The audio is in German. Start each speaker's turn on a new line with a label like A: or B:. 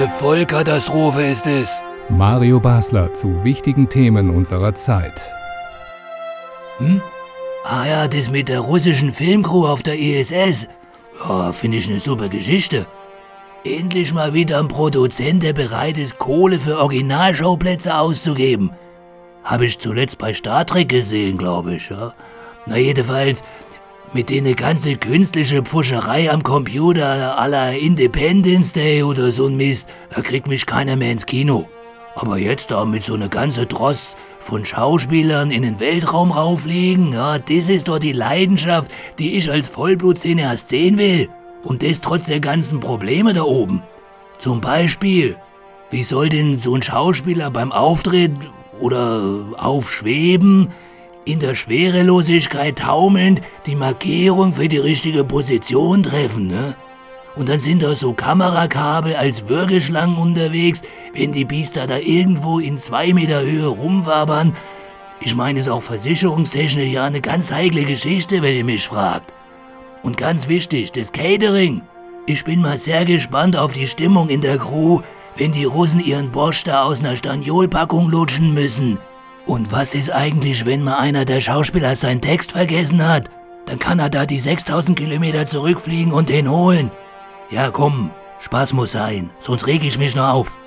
A: Eine Vollkatastrophe ist es.
B: Mario Basler zu wichtigen Themen unserer Zeit.
A: Hm? Ah ja, das mit der russischen Filmcrew auf der ISS. Ja, finde ich eine super Geschichte. Endlich mal wieder ein Produzent, der bereit ist, Kohle für Originalschauplätze auszugeben. Habe ich zuletzt bei Star Trek gesehen, glaube ich. Ja? Na jedenfalls, mit denen ganze künstliche Pfuscherei am Computer aller Independence Day oder so ein Mist, da kriegt mich keiner mehr ins Kino. Aber jetzt da mit so einer ganze Dross von Schauspielern in den Weltraum rauflegen, ja, das ist doch die Leidenschaft, die ich als Vollblutcineast sehen will. Und das trotz der ganzen Probleme da oben. Zum Beispiel, wie soll denn so ein Schauspieler beim Auftritt oder aufschweben, in der Schwerelosigkeit taumelnd die Markierung für die richtige Position treffen, ne? Und dann sind da so Kamerakabel als Würgeschlangen unterwegs, wenn die Biester da irgendwo in zwei Meter Höhe rumwabern. Ich meine, ist auch versicherungstechnisch ja eine ganz heikle Geschichte, wenn ihr mich fragt. Und ganz wichtig, das Catering. Ich bin mal sehr gespannt auf die Stimmung in der Crew, wenn die Russen ihren Bosch da aus einer Staniolpackung lutschen müssen. Und was ist eigentlich, wenn mal einer der Schauspieler seinen Text vergessen hat? Dann kann er da die 6000 Kilometer zurückfliegen und den holen. Ja, komm, Spaß muss sein, sonst reg ich mich noch auf.